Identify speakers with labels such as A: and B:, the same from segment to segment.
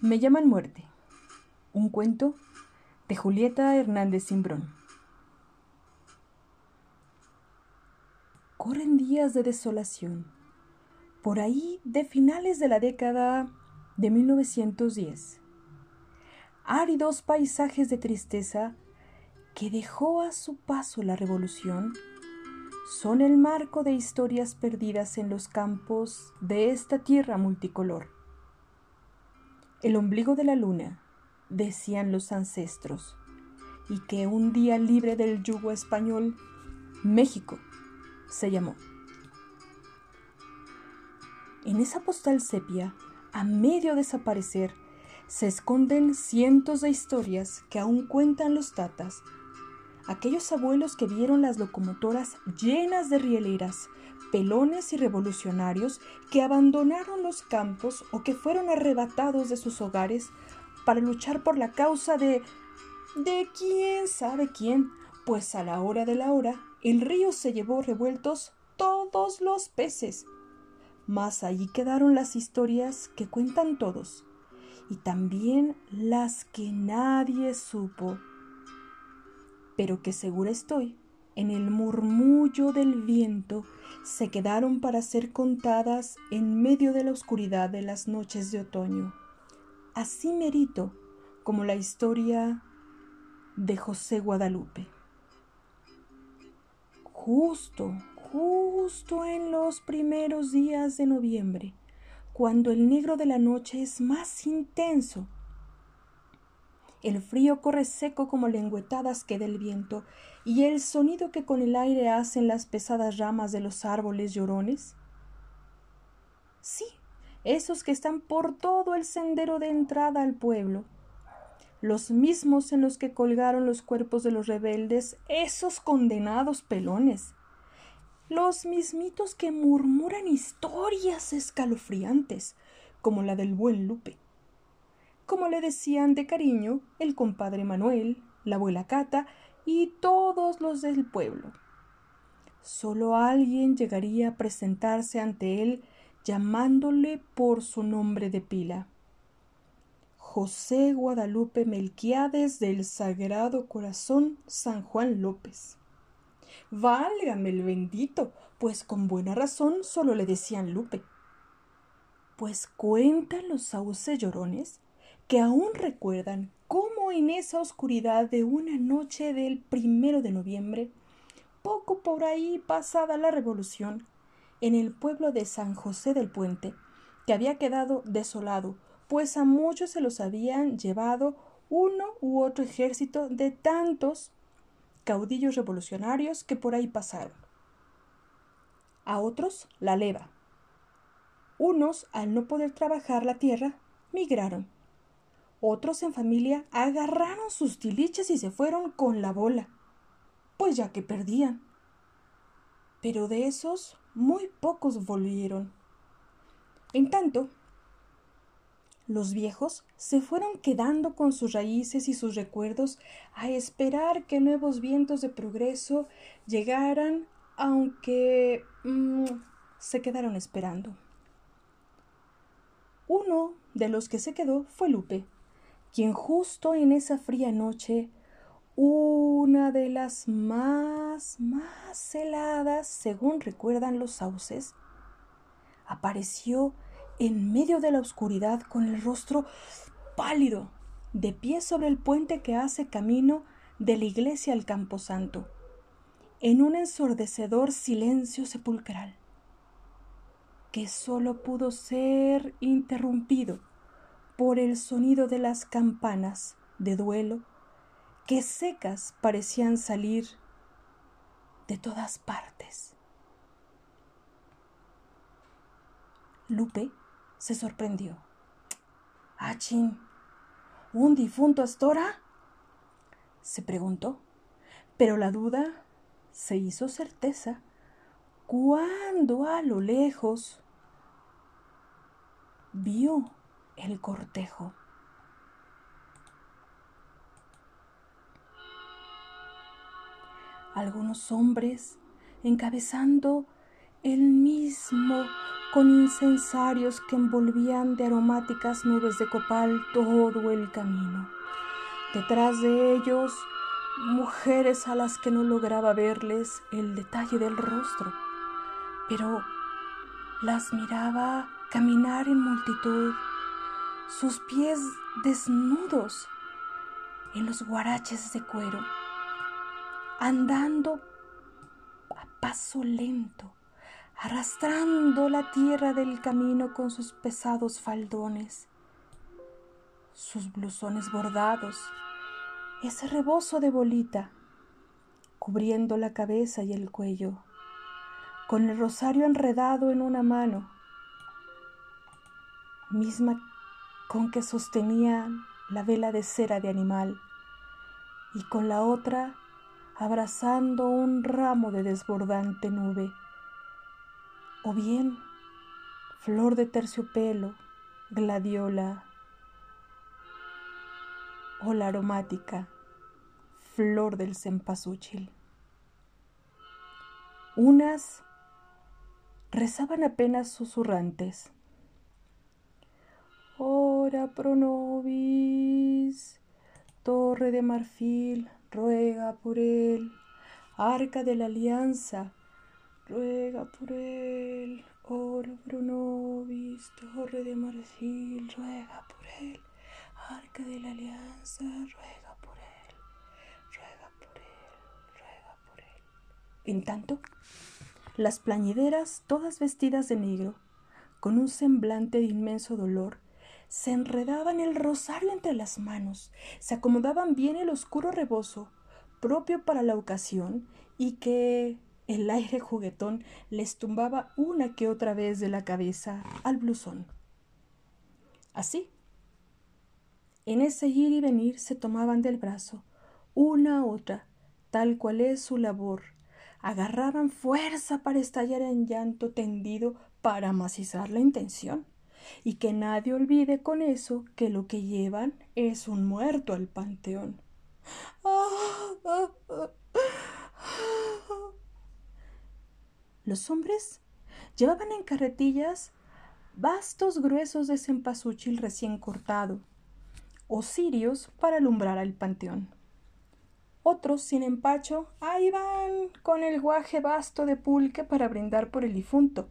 A: Me llaman muerte. Un cuento de Julieta Hernández Simbrón. Corren días de desolación. Por ahí de finales de la década de 1910. Áridos paisajes de tristeza que dejó a su paso la revolución son el marco de historias perdidas en los campos de esta tierra multicolor. El ombligo de la luna, decían los ancestros, y que un día libre del yugo español, México se llamó. En esa postal sepia, a medio desaparecer, se esconden cientos de historias que aún cuentan los tatas, aquellos abuelos que vieron las locomotoras llenas de rieleras, pelones y revolucionarios que abandonaron los campos o que fueron arrebatados de sus hogares para luchar por la causa de... de quién sabe quién, pues a la hora de la hora el río se llevó revueltos todos los peces. Mas allí quedaron las historias que cuentan todos, y también las que nadie supo, pero que segura estoy en el murmullo del viento se quedaron para ser contadas en medio de la oscuridad de las noches de otoño. Así merito como la historia de José Guadalupe. Justo, justo en los primeros días de noviembre, cuando el negro de la noche es más intenso el frío corre seco como lengüetadas que del viento, y el sonido que con el aire hacen las pesadas ramas de los árboles llorones. Sí, esos que están por todo el sendero de entrada al pueblo, los mismos en los que colgaron los cuerpos de los rebeldes, esos condenados pelones, los mismitos que murmuran historias escalofriantes, como la del buen Lupe. Como le decían de cariño el compadre Manuel, la abuela Cata y todos los del pueblo. Solo alguien llegaría a presentarse ante él llamándole por su nombre de pila. José Guadalupe Melquiades del Sagrado Corazón San Juan López. Válgame el bendito, pues con buena razón solo le decían Lupe. Pues cuentan los sauces llorones que aún recuerdan cómo en esa oscuridad de una noche del primero de noviembre, poco por ahí pasada la revolución, en el pueblo de San José del Puente, que había quedado desolado, pues a muchos se los habían llevado uno u otro ejército de tantos caudillos revolucionarios que por ahí pasaron. A otros la leva. Unos, al no poder trabajar la tierra, migraron otros en familia agarraron sus tiliches y se fueron con la bola, pues ya que perdían. Pero de esos muy pocos volvieron. En tanto, los viejos se fueron quedando con sus raíces y sus recuerdos a esperar que nuevos vientos de progreso llegaran, aunque mm, se quedaron esperando. Uno de los que se quedó fue Lupe, quien justo en esa fría noche, una de las más, más heladas, según recuerdan los sauces, apareció en medio de la oscuridad con el rostro pálido, de pie sobre el puente que hace camino de la iglesia al camposanto, en un ensordecedor silencio sepulcral, que sólo pudo ser interrumpido por el sonido de las campanas de duelo que secas parecían salir de todas partes. Lupe se sorprendió. Achin, ¿un difunto Astora? se preguntó, pero la duda se hizo certeza cuando a lo lejos vio el cortejo. Algunos hombres encabezando el mismo con incensarios que envolvían de aromáticas nubes de copal todo el camino. Detrás de ellos, mujeres a las que no lograba verles el detalle del rostro, pero las miraba caminar en multitud, sus pies desnudos en los guaraches de cuero, andando a paso lento, arrastrando la tierra del camino con sus pesados faldones, sus blusones bordados, ese rebozo de bolita cubriendo la cabeza y el cuello con el rosario enredado en una mano, misma con que sostenía la vela de cera de animal, y con la otra abrazando un ramo de desbordante nube, o bien flor de terciopelo, gladiola, o la aromática flor del cempasúchil. Unas rezaban apenas susurrantes. Ora pro nobis, torre de marfil, ruega por él, arca de la alianza, ruega por él, ora pro nobis, torre de marfil, ruega por él, arca de la alianza, ruega por él, ruega por él, ruega por él. En tanto, las plañideras, todas vestidas de negro, con un semblante de inmenso dolor, se enredaban el rosario entre las manos, se acomodaban bien el oscuro rebozo, propio para la ocasión, y que el aire juguetón les tumbaba una que otra vez de la cabeza al blusón. Así, en ese ir y venir se tomaban del brazo, una a otra, tal cual es su labor, agarraban fuerza para estallar en llanto tendido para macizar la intención. Y que nadie olvide con eso que lo que llevan es un muerto al panteón. Los hombres llevaban en carretillas vastos gruesos de cempasúchil recién cortado, o cirios para alumbrar al panteón. Otros, sin empacho, ahí van con el guaje vasto de pulque para brindar por el difunto,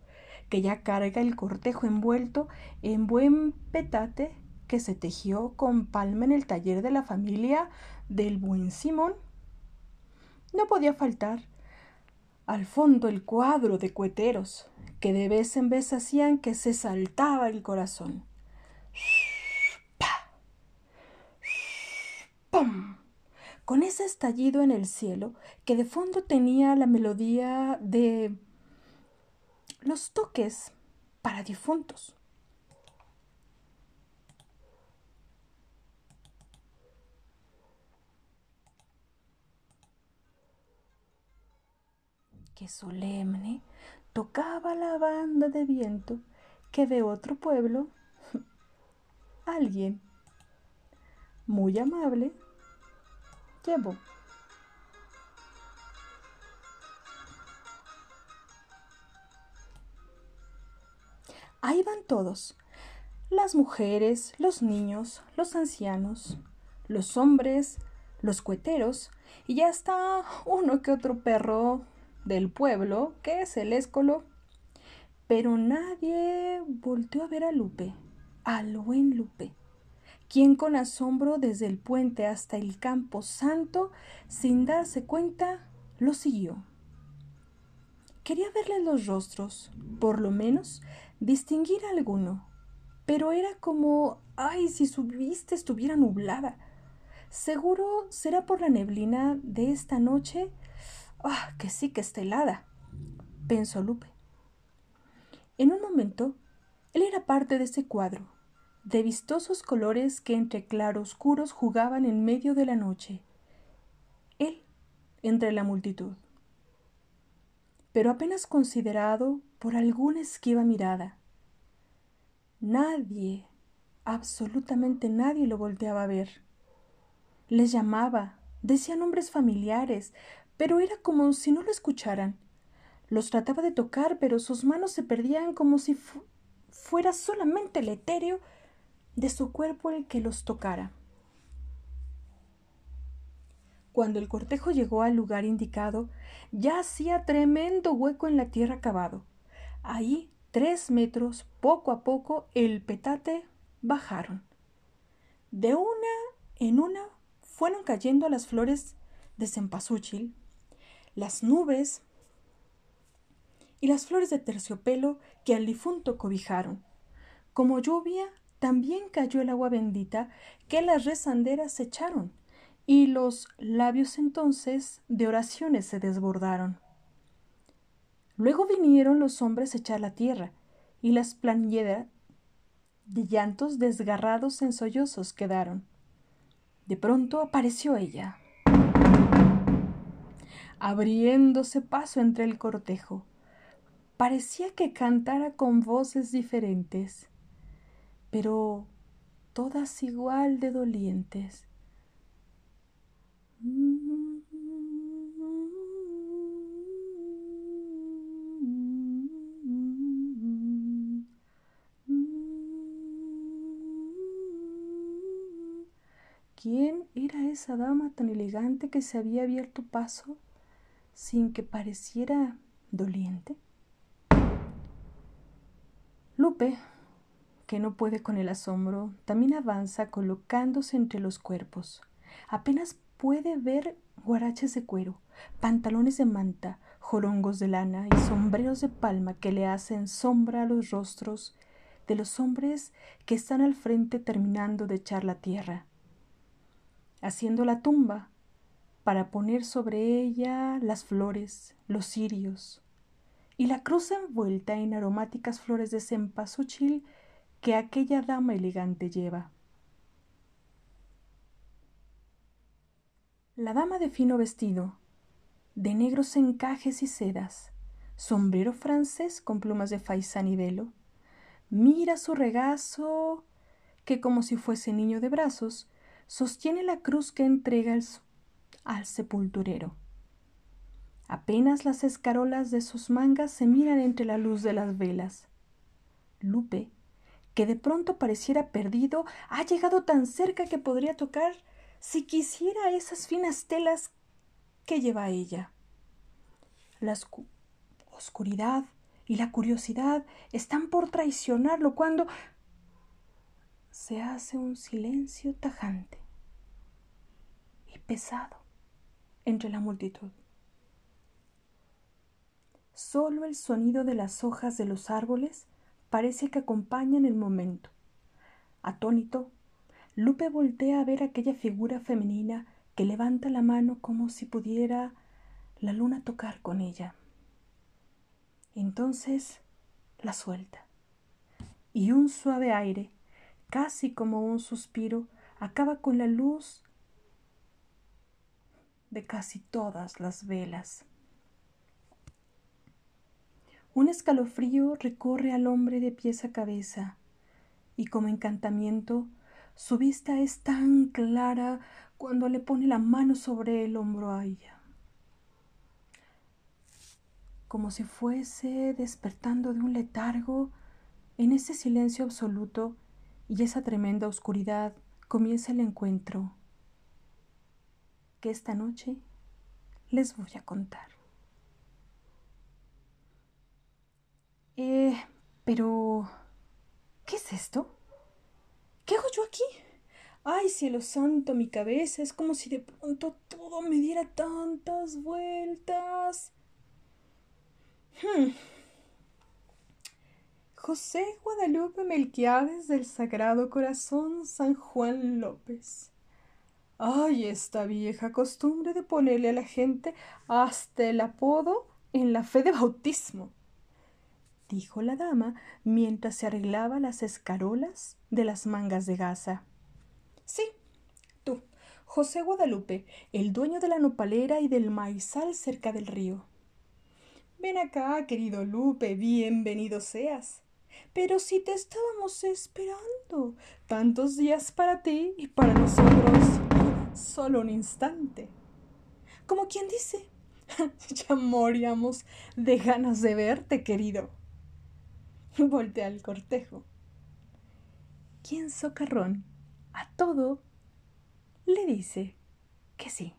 A: que ya carga el cortejo envuelto en buen petate que se tejió con palma en el taller de la familia del buen Simón. No podía faltar al fondo el cuadro de cueteros, que de vez en vez hacían que se saltaba el corazón. ¡Pum! con ese estallido en el cielo que de fondo tenía la melodía de los toques para difuntos. Qué solemne tocaba la banda de viento que de otro pueblo alguien muy amable Ahí van todos, las mujeres, los niños, los ancianos, los hombres, los cueteros, y ya está uno que otro perro del pueblo, que es el éscolo. Pero nadie volteó a ver a Lupe, al buen Lupe quien con asombro desde el puente hasta el campo santo, sin darse cuenta, lo siguió. Quería verle los rostros, por lo menos distinguir alguno, pero era como, ay, si su vista estuviera nublada. Seguro será por la neblina de esta noche. Ah, que sí que está helada, pensó Lupe. En un momento, él era parte de ese cuadro, de vistosos colores que entre claroscuros jugaban en medio de la noche. Él entre la multitud. Pero apenas considerado por alguna esquiva mirada. Nadie, absolutamente nadie lo volteaba a ver. Les llamaba, decía nombres familiares, pero era como si no lo escucharan. Los trataba de tocar, pero sus manos se perdían como si fuera solamente el etéreo de su cuerpo el que los tocara. Cuando el cortejo llegó al lugar indicado, ya hacía tremendo hueco en la tierra cavado. Ahí, tres metros, poco a poco, el petate bajaron. De una en una fueron cayendo las flores de cempasúchil, las nubes y las flores de terciopelo que al difunto cobijaron. Como lluvia, también cayó el agua bendita que las rezanderas echaron y los labios entonces de oraciones se desbordaron. Luego vinieron los hombres a echar la tierra, y las plañedas de llantos desgarrados en sollozos quedaron. De pronto apareció ella, abriéndose paso entre el cortejo. Parecía que cantara con voces diferentes, pero todas igual de dolientes. ¿Quién era esa dama tan elegante que se había abierto paso sin que pareciera doliente? Lupe, que no puede con el asombro, también avanza colocándose entre los cuerpos. Apenas puede ver guaraches de cuero, pantalones de manta, jorongos de lana y sombreros de palma que le hacen sombra a los rostros de los hombres que están al frente terminando de echar la tierra, haciendo la tumba para poner sobre ella las flores, los cirios y la cruz envuelta en aromáticas flores de cempasúchil que aquella dama elegante lleva. La dama de fino vestido, de negros encajes y sedas, sombrero francés con plumas de faisán y velo, mira su regazo que como si fuese niño de brazos, sostiene la cruz que entrega al sepulturero. Apenas las escarolas de sus mangas se miran entre la luz de las velas. Lupe, que de pronto pareciera perdido, ha llegado tan cerca que podría tocar si quisiera esas finas telas que lleva ella. La oscuridad y la curiosidad están por traicionarlo cuando se hace un silencio tajante y pesado entre la multitud. Solo el sonido de las hojas de los árboles parece que acompañan el momento. Atónito, Lupe voltea a ver aquella figura femenina que levanta la mano como si pudiera la luna tocar con ella. Entonces la suelta. Y un suave aire, casi como un suspiro, acaba con la luz de casi todas las velas. Un escalofrío recorre al hombre de pies a cabeza, y como encantamiento su vista es tan clara cuando le pone la mano sobre el hombro a ella, como si fuese despertando de un letargo en ese silencio absoluto y esa tremenda oscuridad comienza el encuentro que esta noche les voy a contar. Eh, pero... ¿Qué es esto? ¿Qué hago yo aquí? Ay, cielo santo, mi cabeza es como si de pronto todo me diera tantas vueltas. Hmm. José Guadalupe Melquiades del Sagrado Corazón San Juan López. Ay, esta vieja costumbre de ponerle a la gente hasta el apodo en la fe de bautismo dijo la dama mientras se arreglaba las escarolas de las mangas de gasa. Sí, tú, José Guadalupe, el dueño de la nopalera y del maizal cerca del río. Ven acá, querido Lupe, bienvenido seas. Pero si te estábamos esperando, tantos días para ti y para nosotros, solo un instante. Como quien dice, ya moríamos de ganas de verte, querido. Voltea al cortejo. ¿Quién socarrón a todo le dice que sí,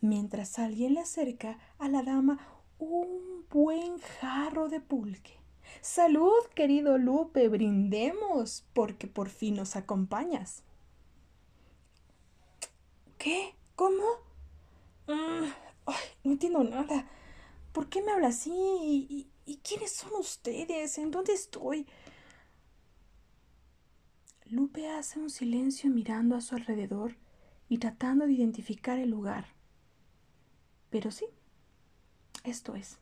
A: mientras alguien le acerca a la dama un buen jarro de pulque. Salud, querido Lupe, brindemos, porque por fin nos acompañas. ¿Qué? ¿Cómo? Mm, no entiendo nada. ¿Por qué me habla así? ¿Y, ¿Y, quiénes son ustedes? ¿En dónde estoy? Lupe hace un silencio mirando a su alrededor y tratando de identificar el lugar. Pero sí, esto es.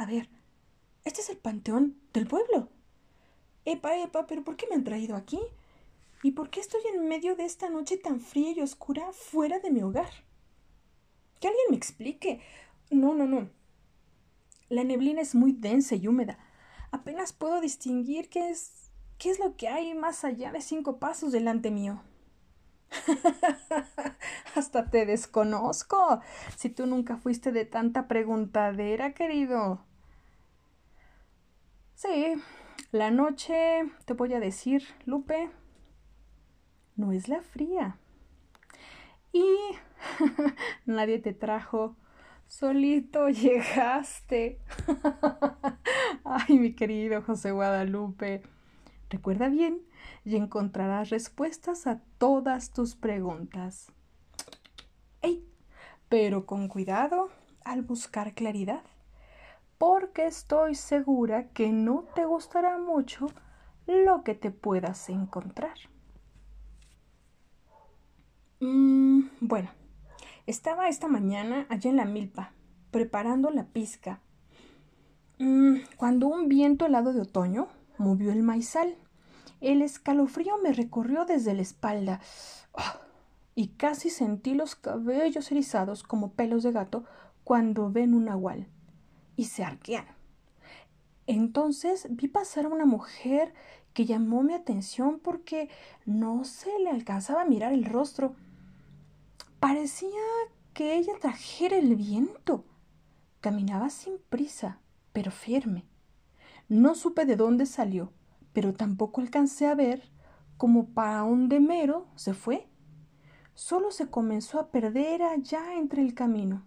A: A ver, este es el panteón del pueblo. Epa, epa, pero ¿por qué me han traído aquí? ¿Y por qué estoy en medio de esta noche tan fría y oscura fuera de mi hogar? Que alguien me explique. No, no, no. La neblina es muy densa y húmeda. Apenas puedo distinguir qué es qué es lo que hay más allá de cinco pasos delante mío. Hasta te desconozco. Si tú nunca fuiste de tanta preguntadera, querido. Sí, la noche, te voy a decir, Lupe, no es la fría. Y nadie te trajo, solito llegaste. Ay, mi querido José Guadalupe. Recuerda bien y encontrarás respuestas a todas tus preguntas. ¡Ey! Pero con cuidado al buscar claridad, porque estoy segura que no te gustará mucho lo que te puedas encontrar. Mm, bueno, estaba esta mañana allá en la milpa, preparando la pizca, mm, cuando un viento helado de otoño movió el maizal. El escalofrío me recorrió desde la espalda ¡Ah! y casi sentí los cabellos erizados como pelos de gato cuando ven un nahual y se arquean. Entonces vi pasar a una mujer que llamó mi atención porque no se le alcanzaba a mirar el rostro Parecía que ella trajera el viento. Caminaba sin prisa, pero firme. No supe de dónde salió, pero tampoco alcancé a ver cómo para un demero se fue. Solo se comenzó a perder allá entre el camino.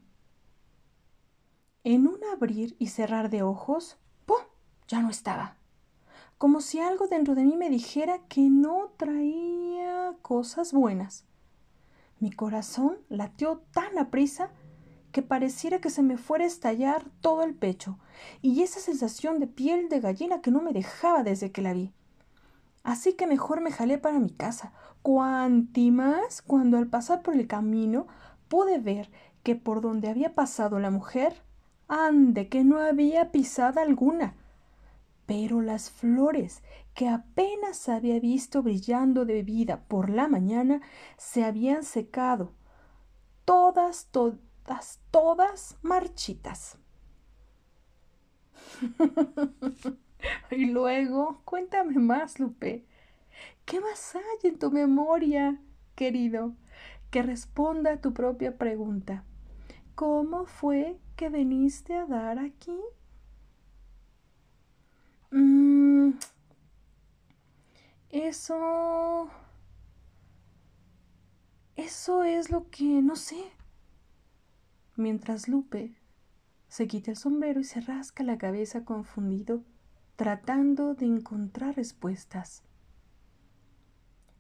A: En un abrir y cerrar de ojos, ¡pum! ya no estaba. Como si algo dentro de mí me dijera que no traía cosas buenas. Mi corazón latió tan aprisa que pareciera que se me fuera a estallar todo el pecho, y esa sensación de piel de gallina que no me dejaba desde que la vi. Así que mejor me jalé para mi casa, cuanti más cuando al pasar por el camino pude ver que por donde había pasado la mujer, ande que no había pisada alguna, pero las flores que apenas había visto brillando de vida por la mañana se habían secado, todas, todas, todas marchitas. y luego, cuéntame más, Lupe. ¿Qué más hay en tu memoria, querido? Que responda a tu propia pregunta. ¿Cómo fue que viniste a dar aquí? Mm, eso... Eso es lo que no sé. Mientras Lupe se quita el sombrero y se rasca la cabeza confundido, tratando de encontrar respuestas.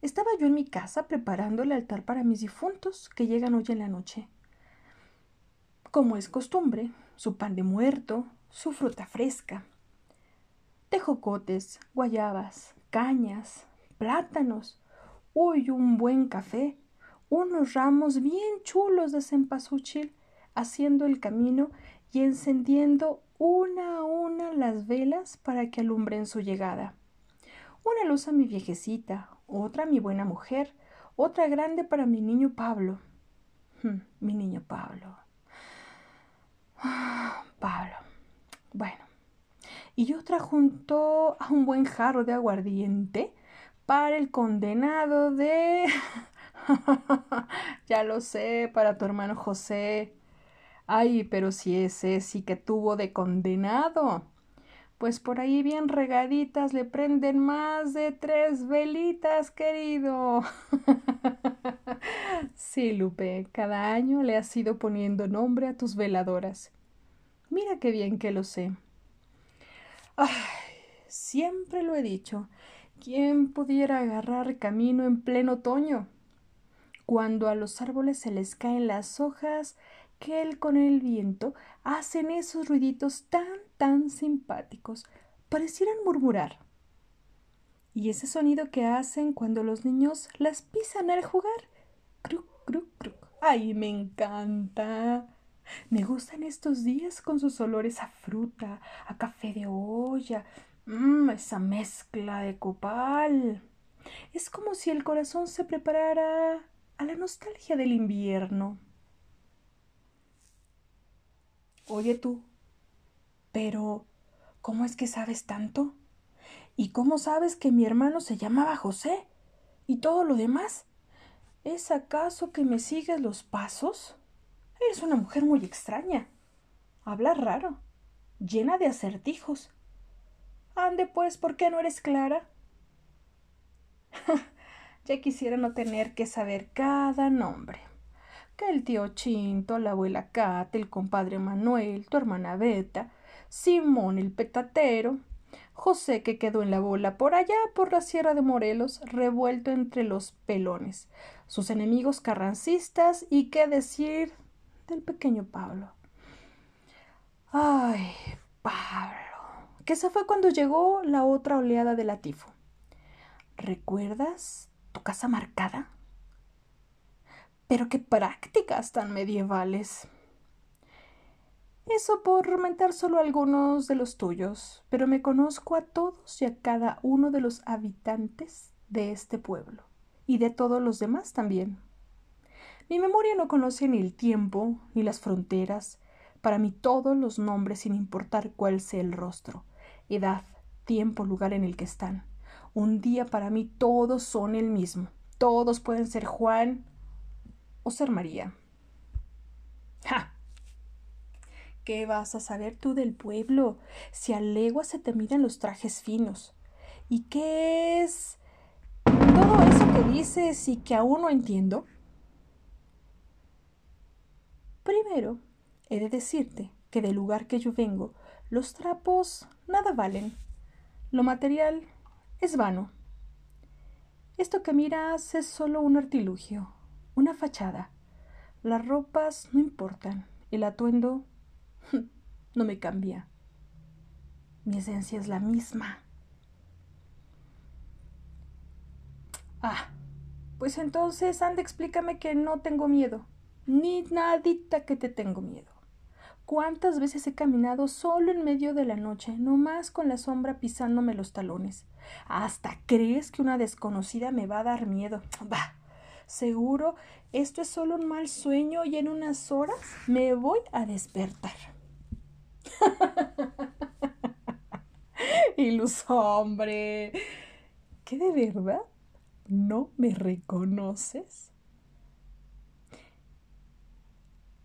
A: Estaba yo en mi casa preparando el altar para mis difuntos que llegan hoy en la noche. Como es costumbre, su pan de muerto, su fruta fresca, tejocotes, guayabas, cañas, plátanos, uy, un buen café, unos ramos bien chulos de cempasúchil, haciendo el camino y encendiendo una a una las velas para que alumbren su llegada. Una luz a mi viejecita, otra a mi buena mujer, otra grande para mi niño Pablo. Hmm, mi niño Pablo. Pablo. Bueno, y otra junto a un buen jarro de aguardiente para el condenado de... ya lo sé, para tu hermano José. Ay, pero si ese sí que tuvo de condenado. Pues por ahí bien regaditas le prenden más de tres velitas, querido. sí, Lupe, cada año le has ido poniendo nombre a tus veladoras. Mira qué bien que lo sé. Ay, siempre lo he dicho. ¿Quién pudiera agarrar camino en pleno otoño? Cuando a los árboles se les caen las hojas, que él con el viento hacen esos ruiditos tan, tan simpáticos, parecieran murmurar. Y ese sonido que hacen cuando los niños las pisan al jugar. Cruc, cruc, cruc. ¡Ay, me encanta! Me gustan estos días con sus olores a fruta, a café de olla, mmm, esa mezcla de copal. Es como si el corazón se preparara a la nostalgia del invierno. Oye tú, pero ¿cómo es que sabes tanto? ¿Y cómo sabes que mi hermano se llamaba José? ¿Y todo lo demás? ¿Es acaso que me sigues los pasos? Eres una mujer muy extraña. Hablas raro, llena de acertijos. Ande, pues, ¿por qué no eres clara? ya quisiera no tener que saber cada nombre que el tío Chinto, la abuela Cate, el compadre Manuel, tu hermana Beta, Simón el petatero, José que quedó en la bola por allá por la sierra de Morelos, revuelto entre los pelones, sus enemigos carrancistas y qué decir del pequeño Pablo. Ay, Pablo, que se fue cuando llegó la otra oleada de la tifo. ¿Recuerdas tu casa marcada? Pero qué prácticas tan medievales. Eso por mentar solo algunos de los tuyos, pero me conozco a todos y a cada uno de los habitantes de este pueblo, y de todos los demás también. Mi memoria no conoce ni el tiempo, ni las fronteras, para mí todos los nombres sin importar cuál sea el rostro, edad, tiempo, lugar en el que están. Un día para mí todos son el mismo. Todos pueden ser Juan, o ser María. ¡Ja! ¿Qué vas a saber tú del pueblo si a legua se te miran los trajes finos? ¿Y qué es todo eso que dices y que aún no entiendo? Primero, he de decirte que del lugar que yo vengo, los trapos nada valen. Lo material es vano. Esto que miras es solo un artilugio, una fachada. Las ropas no importan, el atuendo no me cambia. Mi esencia es la misma. Ah, pues entonces, anda, explícame que no tengo miedo. Ni nadita que te tengo miedo. ¿Cuántas veces he caminado solo en medio de la noche, nomás con la sombra pisándome los talones? ¿Hasta crees que una desconocida me va a dar miedo? Bah, Seguro esto es solo un mal sueño y en unas horas me voy a despertar. y luz, hombre, ¿qué de verdad no me reconoces?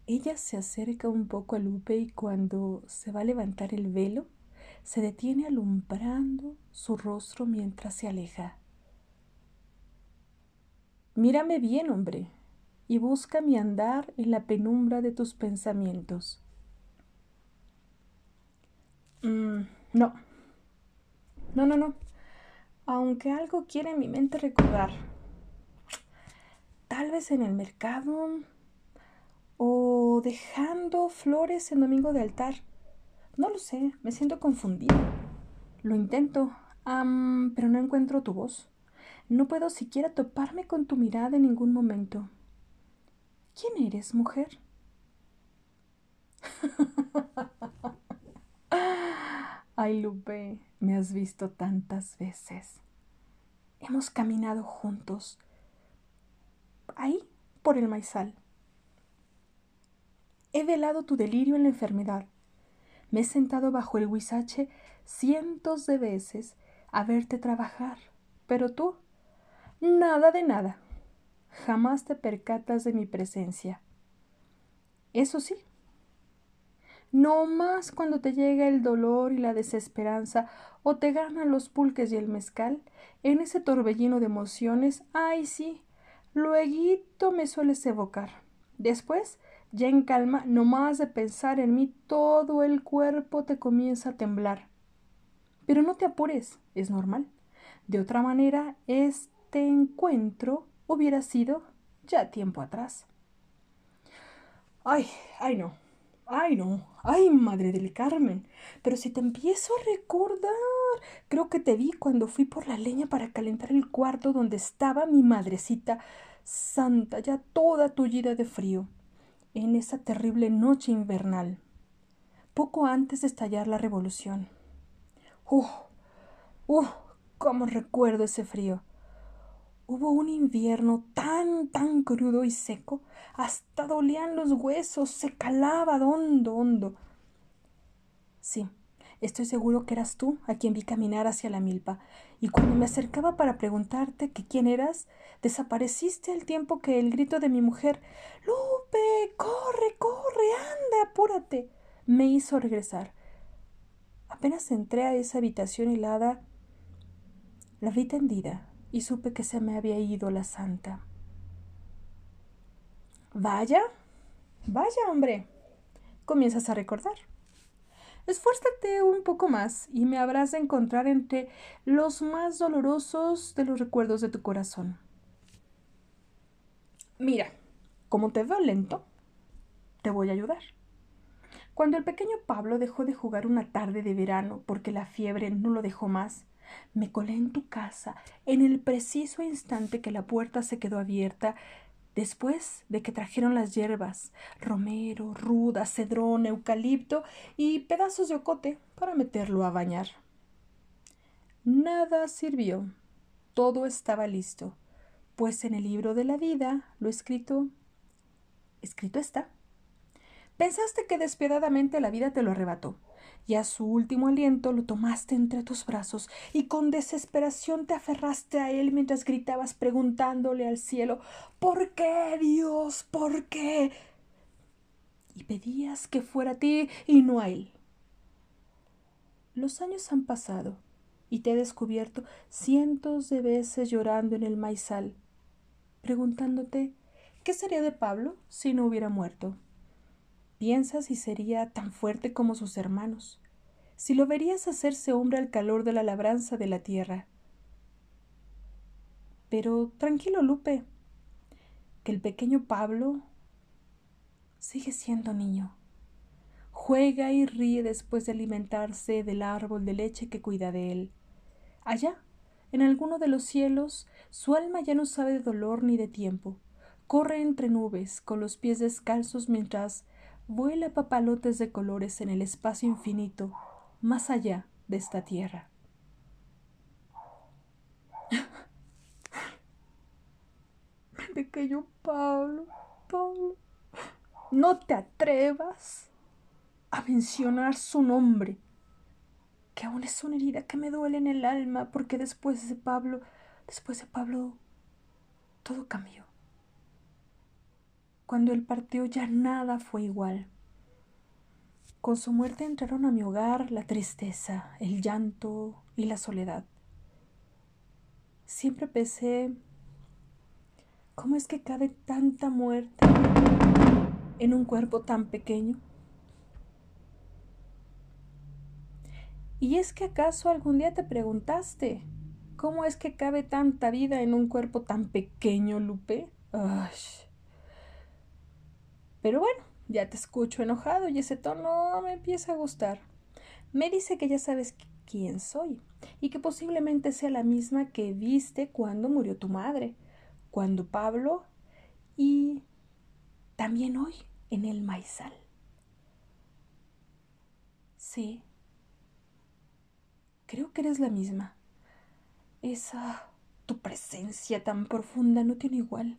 A: Ella se acerca un poco a Lupe y cuando se va a levantar el velo, se detiene alumbrando su rostro mientras se aleja. Mírame bien, hombre, y busca mi andar en la penumbra de tus pensamientos. Mm, no. No, no, no. Aunque algo quiere mi mente recordar. Tal vez en el mercado o dejando flores en domingo de altar. No lo sé, me siento confundida. Lo intento, pero no encuentro tu voz. No puedo siquiera toparme con tu mirada en ningún momento. ¿Quién eres, mujer? Ay, Lupe, me has visto tantas veces. Hemos caminado juntos. Ahí, por el maizal. He velado tu delirio en la enfermedad. Me he sentado bajo el huizache cientos de veces a verte trabajar. Pero tú Nada de nada. jamás te percatas de mi presencia. Eso sí, no más cuando te llega el dolor y la desesperanza o te ganan los pulques y el mezcal, en ese torbellino de emociones, ay sí, luego me sueles evocar. Después, ya en calma, no más de pensar en mí, todo el cuerpo te comienza a temblar. Pero no te apures, es normal. De otra manera, este encuentro hubiera sido ya tiempo atrás. Ay, ay no, ay no, ay madre del Carmen. Pero si te empiezo a recordar, creo que te vi cuando fui por la leña para calentar el cuarto donde estaba mi madrecita santa, ya toda tullida de frío, en esa terrible noche invernal, poco antes de estallar la revolución. ¡Uh! ¡Uh! ¡Cómo recuerdo ese frío! Hubo un invierno tan, tan crudo y seco, hasta dolían los huesos, se calaba hondo, hondo. Sí, estoy seguro que eras tú a quien vi caminar hacia la milpa, y cuando me acercaba para preguntarte quién eras, desapareciste al tiempo que el grito de mi mujer Lupe, corre, corre, anda, apúrate, me hizo regresar. Apenas entré a esa habitación helada, la vi tendida, y supe que se me había ido la santa. Vaya, vaya, hombre. Comienzas a recordar. Esfuérzate un poco más y me habrás de encontrar entre los más dolorosos de los recuerdos de tu corazón. Mira, como te veo lento, te voy a ayudar. Cuando el pequeño Pablo dejó de jugar una tarde de verano porque la fiebre no lo dejó más, me colé en tu casa en el preciso instante que la puerta se quedó abierta después de que trajeron las hierbas, romero, ruda, cedrón, eucalipto y pedazos de ocote para meterlo a bañar. Nada sirvió. Todo estaba listo, pues en el libro de la vida lo escrito escrito está. Pensaste que despiadadamente la vida te lo arrebató, y a su último aliento lo tomaste entre tus brazos y con desesperación te aferraste a él mientras gritabas preguntándole al cielo ¿Por qué, Dios? ¿Por qué? y pedías que fuera a ti y no a él. Los años han pasado y te he descubierto cientos de veces llorando en el maizal, preguntándote ¿qué sería de Pablo si no hubiera muerto? Piensa si sería tan fuerte como sus hermanos, si lo verías hacerse hombre al calor de la labranza de la tierra. Pero tranquilo, Lupe, que el pequeño Pablo sigue siendo niño. Juega y ríe después de alimentarse del árbol de leche que cuida de él. Allá, en alguno de los cielos, su alma ya no sabe de dolor ni de tiempo. Corre entre nubes, con los pies descalzos mientras vuela papalotes de colores en el espacio infinito, más allá de esta tierra. Pequeño Pablo, Pablo, no te atrevas a mencionar su nombre, que aún es una herida que me duele en el alma, porque después de Pablo, después de Pablo, todo cambió. Cuando él partió ya nada fue igual. Con su muerte entraron a mi hogar la tristeza, el llanto y la soledad. Siempre pensé, ¿cómo es que cabe tanta muerte en un cuerpo tan pequeño? ¿Y es que acaso algún día te preguntaste, ¿cómo es que cabe tanta vida en un cuerpo tan pequeño, Lupe? Ay. Pero bueno, ya te escucho enojado y ese tono me empieza a gustar. Me dice que ya sabes quién soy y que posiblemente sea la misma que viste cuando murió tu madre, cuando Pablo y también hoy en el maizal. Sí, creo que eres la misma. Esa tu presencia tan profunda no tiene igual,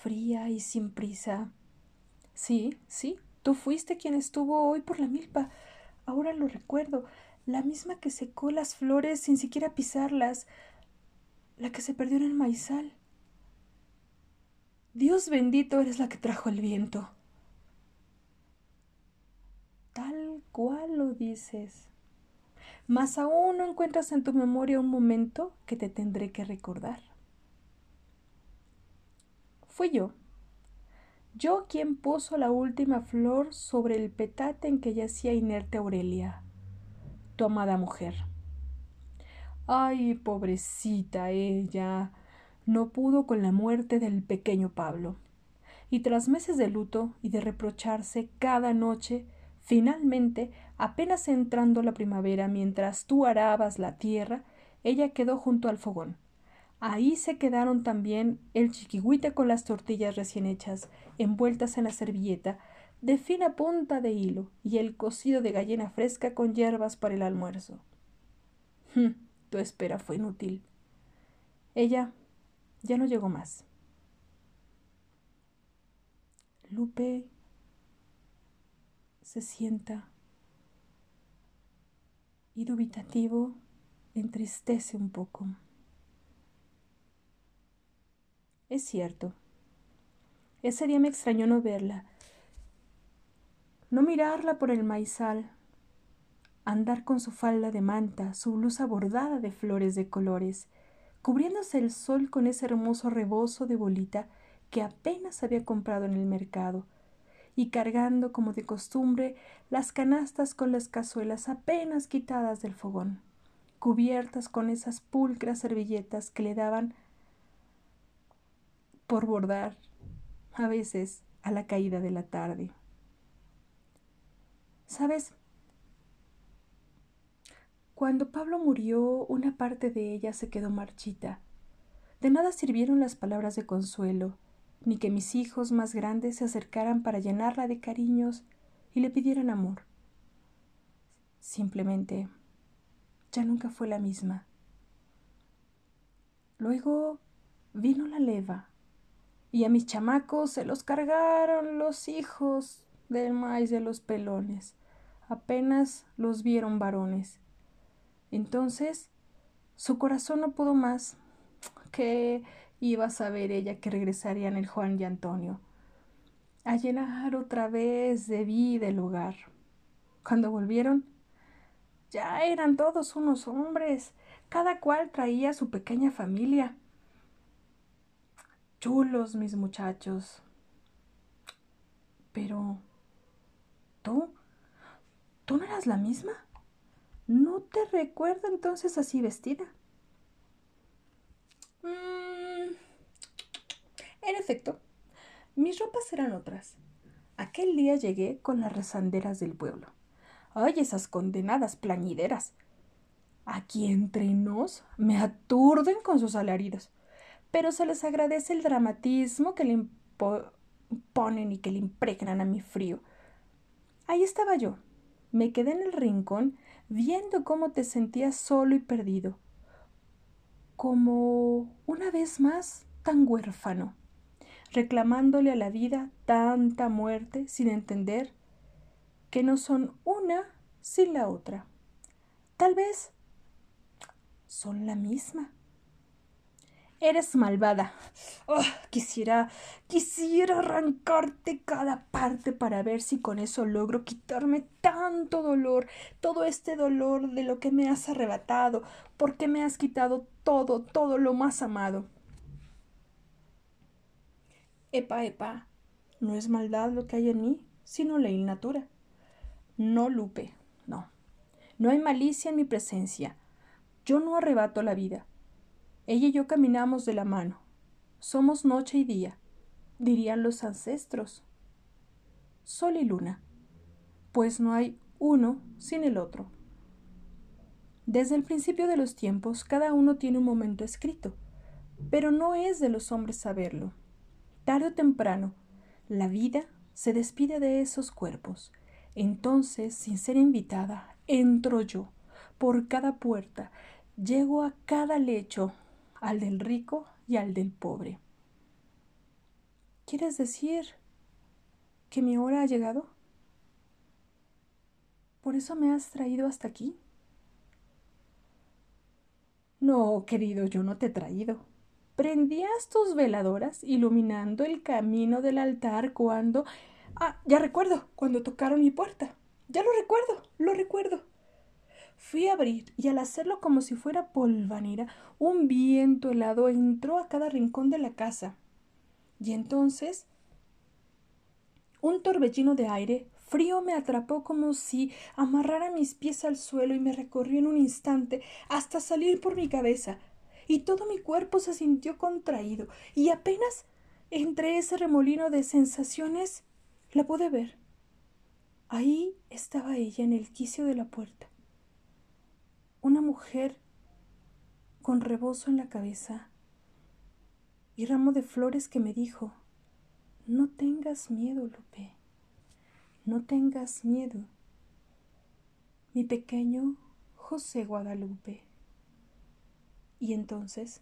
A: fría y sin prisa Sí, sí, tú fuiste quien estuvo hoy por la milpa. Ahora lo recuerdo. La misma que secó las flores sin siquiera pisarlas. La que se perdió en el maizal. Dios bendito eres la que trajo el viento. Tal cual lo dices. Mas aún no encuentras en tu memoria un momento que te tendré que recordar. Fui yo. Yo quien puso la última flor sobre el petate en que yacía inerte Aurelia, tu amada mujer. Ay, pobrecita ella no pudo con la muerte del pequeño Pablo. Y tras meses de luto y de reprocharse cada noche, finalmente, apenas entrando la primavera, mientras tú arabas la tierra, ella quedó junto al fogón. Ahí se quedaron también el chiquihuite con las tortillas recién hechas, envueltas en la servilleta, de fina punta de hilo, y el cocido de gallina fresca con hierbas para el almuerzo. Hm, tu espera fue inútil. Ella ya no llegó más. Lupe se sienta y dubitativo entristece un poco. Es cierto. Ese día me extrañó no verla, no mirarla por el maizal, andar con su falda de manta, su blusa bordada de flores de colores, cubriéndose el sol con ese hermoso rebozo de bolita que apenas había comprado en el mercado, y cargando como de costumbre las canastas con las cazuelas apenas quitadas del fogón, cubiertas con esas pulcras servilletas que le daban por bordar, a veces a la caída de la tarde. ¿Sabes? Cuando Pablo murió, una parte de ella se quedó marchita. De nada sirvieron las palabras de consuelo, ni que mis hijos más grandes se acercaran para llenarla de cariños y le pidieran amor. Simplemente ya nunca fue la misma. Luego vino la leva, y a mis chamacos se los cargaron los hijos del maíz de los pelones. Apenas los vieron varones. Entonces, su corazón no pudo más. ¿Qué iba a saber ella que regresarían el Juan y Antonio? A llenar otra vez de vida el hogar. Cuando volvieron, ya eran todos unos hombres. Cada cual traía su pequeña familia. Chulos mis muchachos. Pero... ¿Tú? ¿Tú no eras la misma? ¿No te recuerdo entonces así vestida? Mm, en efecto, mis ropas eran otras. Aquel día llegué con las rezanderas del pueblo. ¡Ay, esas condenadas plañideras! Aquí entre nos me aturden con sus alaridos, pero se les agradece el dramatismo que le imponen y que le impregnan a mi frío. Ahí estaba yo. Me quedé en el rincón viendo cómo te sentías solo y perdido, como una vez más tan huérfano, reclamándole a la vida tanta muerte sin entender que no son una sin la otra. Tal vez son la misma. Eres malvada. Oh, quisiera, quisiera arrancarte cada parte para ver si con eso logro quitarme tanto dolor, todo este dolor de lo que me has arrebatado, porque me has quitado todo, todo lo más amado. Epa, epa, no es maldad lo que hay en mí, sino la natura. No, Lupe, no. No hay malicia en mi presencia. Yo no arrebato la vida ella y yo caminamos de la mano. Somos noche y día, dirían los ancestros. Sol y luna, pues no hay uno sin el otro. Desde el principio de los tiempos, cada uno tiene un momento escrito, pero no es de los hombres saberlo. Tarde o temprano, la vida se despide de esos cuerpos. Entonces, sin ser invitada, entro yo por cada puerta, llego a cada lecho, al del rico y al del pobre. ¿Quieres decir que mi hora ha llegado? ¿Por eso me has traído hasta aquí? No, querido, yo no te he traído. prendías tus veladoras iluminando el camino del altar cuando... Ah, ya recuerdo, cuando tocaron mi puerta. Ya lo recuerdo, lo recuerdo. Fui a abrir y al hacerlo como si fuera polvanera, un viento helado entró a cada rincón de la casa. Y entonces un torbellino de aire frío me atrapó como si amarrara mis pies al suelo y me recorrió en un instante hasta salir por mi cabeza, y todo mi cuerpo se sintió contraído, y apenas entre ese remolino de sensaciones la pude ver. Ahí estaba ella en el quicio de la puerta. Una mujer con rebozo en la cabeza y ramo de flores que me dijo No tengas miedo, Lupe. No tengas miedo. Mi pequeño José Guadalupe. Y entonces,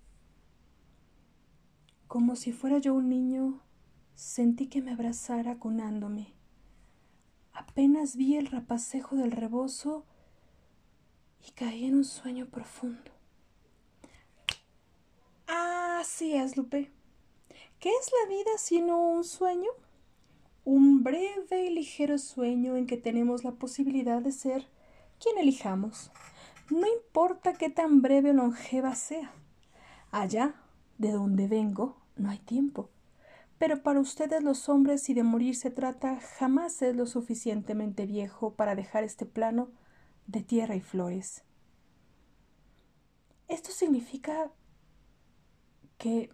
A: como si fuera yo un niño, sentí que me abrazara conándome. Apenas vi el rapacejo del rebozo y caí en un sueño profundo. Así es, Lupe. ¿Qué es la vida sino un sueño? Un breve y ligero sueño en que tenemos la posibilidad de ser quien elijamos no importa qué tan breve o longeva sea. Allá, de donde vengo, no hay tiempo. Pero para ustedes los hombres, si de morir se trata, jamás es lo suficientemente viejo para dejar este plano de tierra y flores. ¿Esto significa que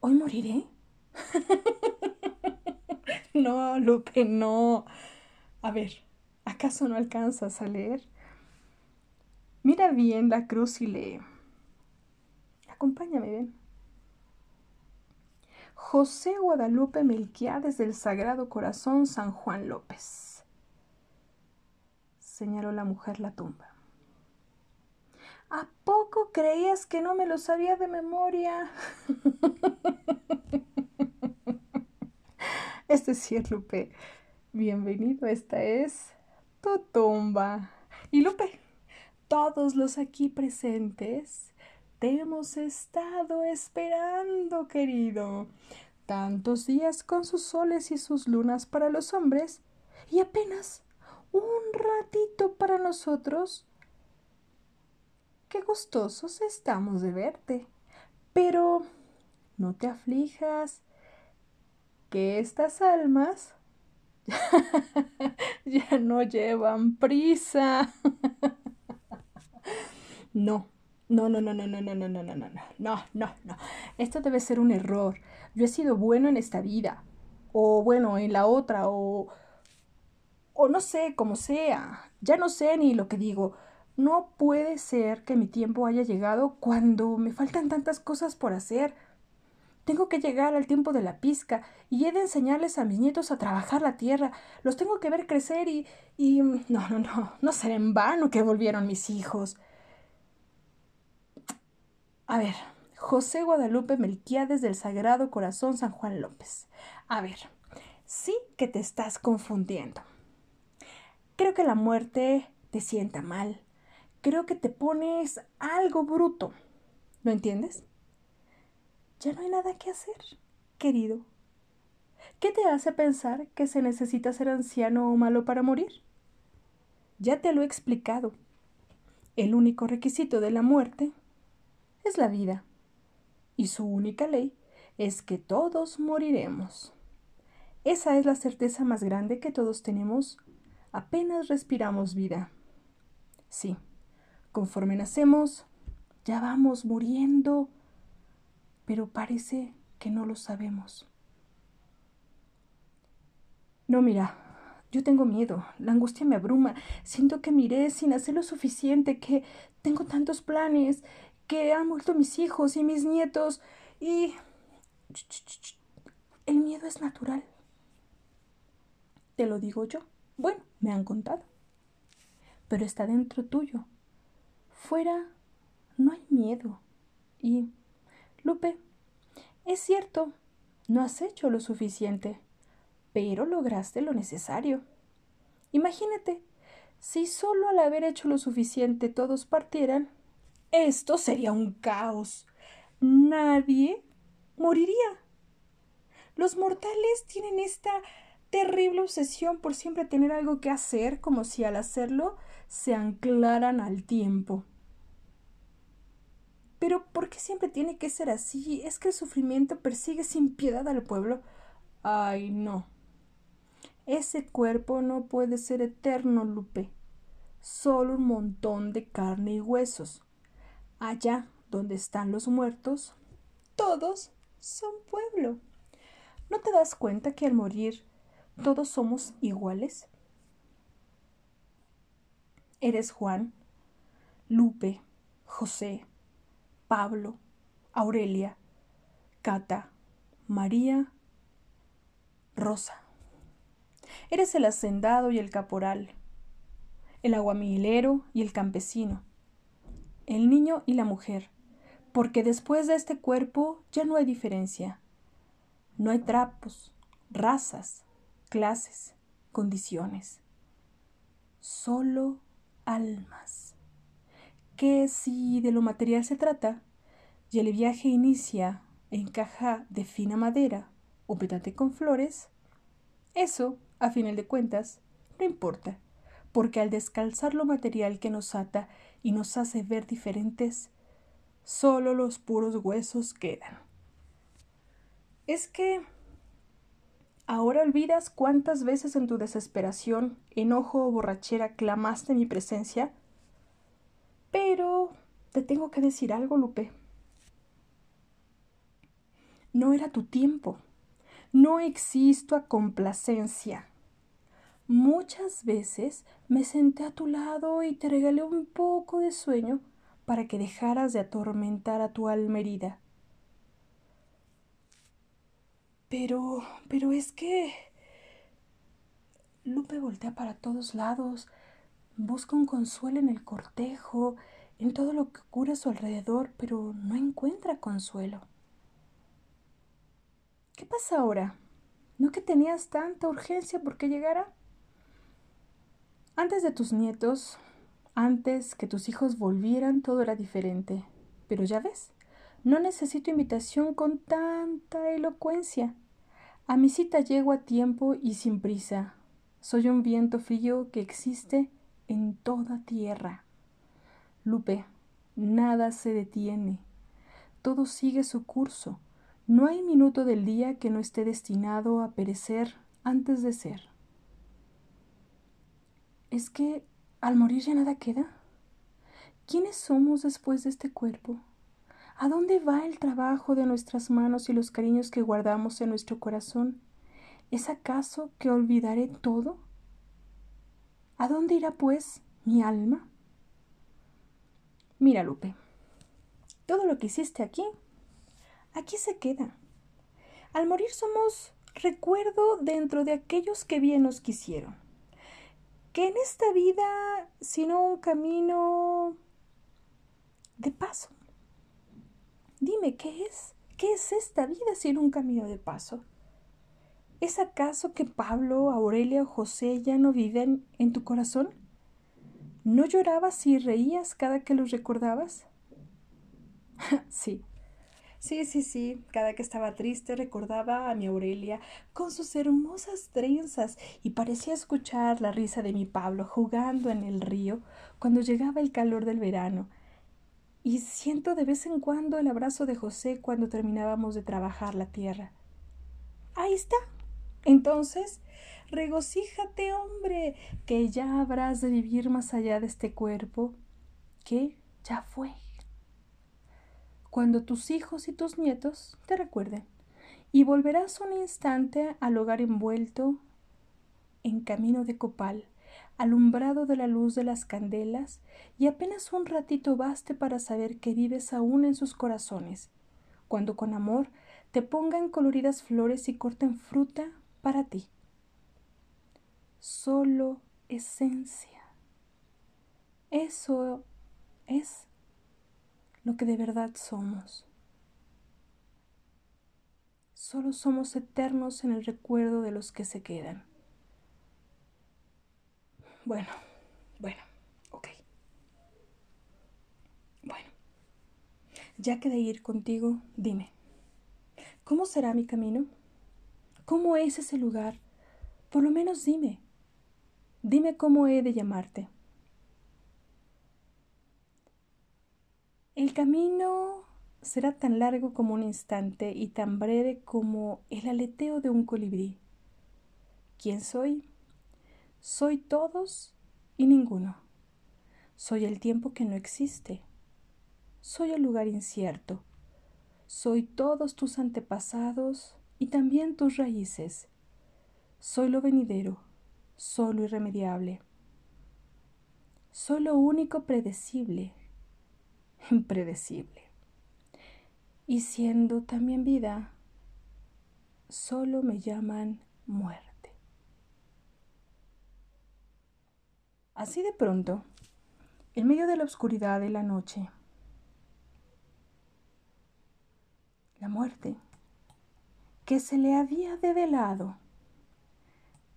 A: hoy moriré? no, Lupe, no. A ver, ¿acaso no alcanzas a leer? Mira bien la cruz y lee. Acompáñame, ven. José Guadalupe Melquiades del Sagrado Corazón San Juan López. Señaló la mujer la tumba. ¿A poco creías que no me lo sabía de memoria? Es decir, Lupe, bienvenido, esta es tu tumba. Y Lupe, todos los aquí presentes te hemos estado esperando, querido. Tantos días con sus soles y sus lunas para los hombres y apenas un ratito para nosotros. Qué gustosos estamos de verte. Pero no te aflijas, que estas almas ya no llevan prisa. No, no, no, no, no, no, no, no, no, no, no, no, no, no. Esto debe ser un error. Yo he sido bueno en esta vida, o bueno, en la otra, o... o no sé, como sea. Ya no sé ni lo que digo. No puede ser que mi tiempo haya llegado cuando me faltan tantas cosas por hacer. Tengo que llegar al tiempo de la pizca y he de enseñarles a mis nietos a trabajar la tierra. Los tengo que ver crecer y... y... no, no, no, no será en vano que volvieron mis hijos. A ver, José Guadalupe Melquiades del Sagrado Corazón San Juan López. A ver, sí que te estás confundiendo. Creo que la muerte te sienta mal. Creo que te pones algo bruto. ¿Lo entiendes? Ya no hay nada que hacer, querido. ¿Qué te hace pensar que se necesita ser anciano o malo para morir? Ya te lo he explicado. El único requisito de la muerte es la vida, y su única ley es que todos moriremos. Esa es la certeza más grande que todos tenemos apenas respiramos vida. Sí, conforme nacemos, ya vamos muriendo, pero parece que no lo sabemos. No, mira, yo tengo miedo, la angustia me abruma, siento que miré sin hacer lo suficiente, que tengo tantos planes que han muerto mis hijos y mis nietos y... El miedo es natural. Te lo digo yo. Bueno, me han contado. Pero está dentro tuyo. Fuera no hay miedo. Y, Lupe, es cierto, no has hecho lo suficiente, pero lograste lo necesario. Imagínate, si solo al haber hecho lo suficiente todos partieran, esto sería un caos. nadie moriría. Los mortales tienen esta terrible obsesión por siempre tener algo que hacer, como si al hacerlo se anclaran al tiempo. Pero ¿por qué siempre tiene que ser así? ¿Es que el sufrimiento persigue sin piedad al pueblo? Ay, no. Ese cuerpo no puede ser eterno, Lupe. Solo un montón de carne y huesos. Allá donde están los muertos, todos son pueblo. ¿No te das cuenta que al morir todos somos iguales? Eres Juan, Lupe, José, Pablo, Aurelia, Cata, María, Rosa. Eres el hacendado y el caporal, el aguamilero y el campesino, el niño y la mujer, porque después de este cuerpo ya no hay diferencia. No hay trapos, razas, clases, condiciones. Solo almas. Que si de lo material se trata, y el viaje inicia en caja de fina madera o petate con flores, eso, a final de cuentas, no importa, porque al descalzar lo material que nos ata y nos hace ver diferentes, solo los puros huesos quedan. Es que ahora olvidas cuántas veces en tu desesperación, enojo o borrachera clamaste mi presencia. Pero te tengo que decir algo, Lupe. No era tu tiempo. No existo a complacencia. Muchas veces me senté a tu lado y te regalé un poco de sueño para que dejaras de atormentar a tu alma herida. Pero, pero es que... Lupe voltea para todos lados, busca un consuelo en el cortejo, en todo lo que ocurre a su alrededor, pero no encuentra consuelo. ¿Qué pasa ahora? ¿No que tenías tanta urgencia por que llegara? Antes de tus nietos, antes que tus hijos volvieran, todo era diferente. Pero ya ves, no necesito invitación con tanta elocuencia. A mi cita llego a tiempo y sin prisa. Soy un viento frío que existe en toda tierra. Lupe, nada se detiene. Todo sigue su curso. No hay minuto del día que no esté destinado a perecer antes de ser. ¿Es que al morir ya nada queda? ¿Quiénes somos después de este cuerpo? ¿A dónde va el trabajo de nuestras manos y los cariños que guardamos en nuestro corazón? ¿Es acaso que olvidaré todo? ¿A dónde irá, pues, mi alma? Mira, Lupe, todo lo que hiciste aquí, aquí se queda. Al morir somos recuerdo dentro de aquellos que bien nos quisieron que en esta vida, sino un camino de paso. Dime, ¿qué es? ¿Qué es esta vida sino un camino de paso? ¿Es acaso que Pablo, Aurelia o José ya no viven en tu corazón? ¿No llorabas y reías cada que los recordabas? sí, Sí, sí, sí. Cada que estaba triste recordaba a mi Aurelia con sus hermosas trenzas y parecía escuchar la risa de mi Pablo jugando en el río cuando llegaba el calor del verano. Y siento de vez en cuando el abrazo de José cuando terminábamos de trabajar la tierra. Ahí está. Entonces, regocíjate, hombre, que ya habrás de vivir más allá de este cuerpo que ya fue cuando tus hijos y tus nietos te recuerden, y volverás un instante al hogar envuelto en camino de copal, alumbrado de la luz de las candelas, y apenas un ratito baste para saber que vives aún en sus corazones, cuando con amor te pongan coloridas flores y corten fruta para ti. Solo esencia. Eso es lo que de verdad somos. Solo somos eternos en el recuerdo de los que se quedan. Bueno, bueno, ok. Bueno, Ya que de ir contigo, dime, ¿cómo será mi camino? ¿Cómo es ese lugar? Por lo menos dime. Dime cómo he de llamarte. El camino será tan largo como un instante y tan breve como el aleteo de un colibrí. ¿Quién soy? Soy todos y ninguno. Soy el tiempo que no existe. Soy el lugar incierto. Soy todos tus antepasados y también tus raíces. Soy lo venidero, soy lo irremediable. Soy lo único predecible, impredecible. Y siendo también vida, solo me llaman muerte. Así de pronto, en medio de la oscuridad de la noche, la muerte que se le había develado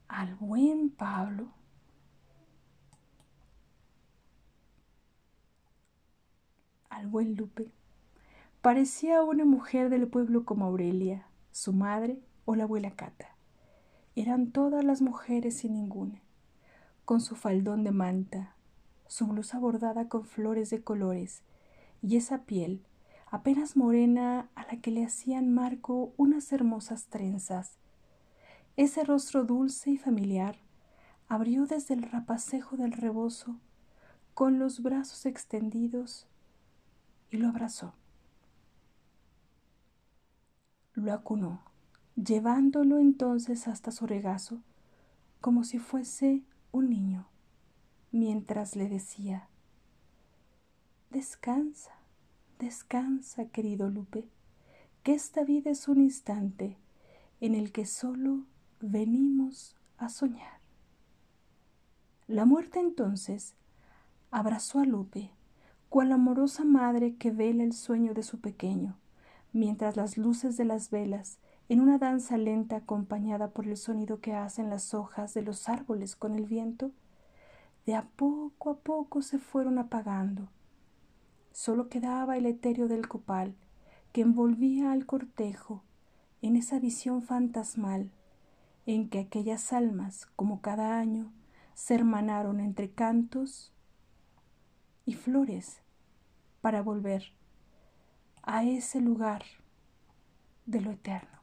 A: al buen Pablo, al buen Lupe, parecía una mujer del pueblo como Aurelia, su madre o la abuela Cata. Eran todas las mujeres sin ninguna, con su faldón de manta, su blusa bordada con flores de colores y esa piel apenas morena a la que le hacían marco unas hermosas trenzas. Ese rostro dulce y familiar abrió desde el rapacejo del rebozo con los brazos extendidos y lo abrazó. Lo acunó, llevándolo entonces hasta su regazo, como si fuese un niño, mientras le decía, Descansa, Descansa, querido Lupe, que esta vida es un instante en el que solo venimos a soñar. La muerte entonces abrazó a Lupe, cual amorosa madre que vela el sueño de su pequeño, mientras las luces de las velas, en una danza lenta acompañada por el sonido que hacen las hojas de los árboles con el viento, de a poco a poco se fueron apagando Solo quedaba el etéreo del copal que envolvía al cortejo en esa visión fantasmal en que aquellas almas, como cada año, se hermanaron entre cantos y flores para volver a ese lugar de lo eterno.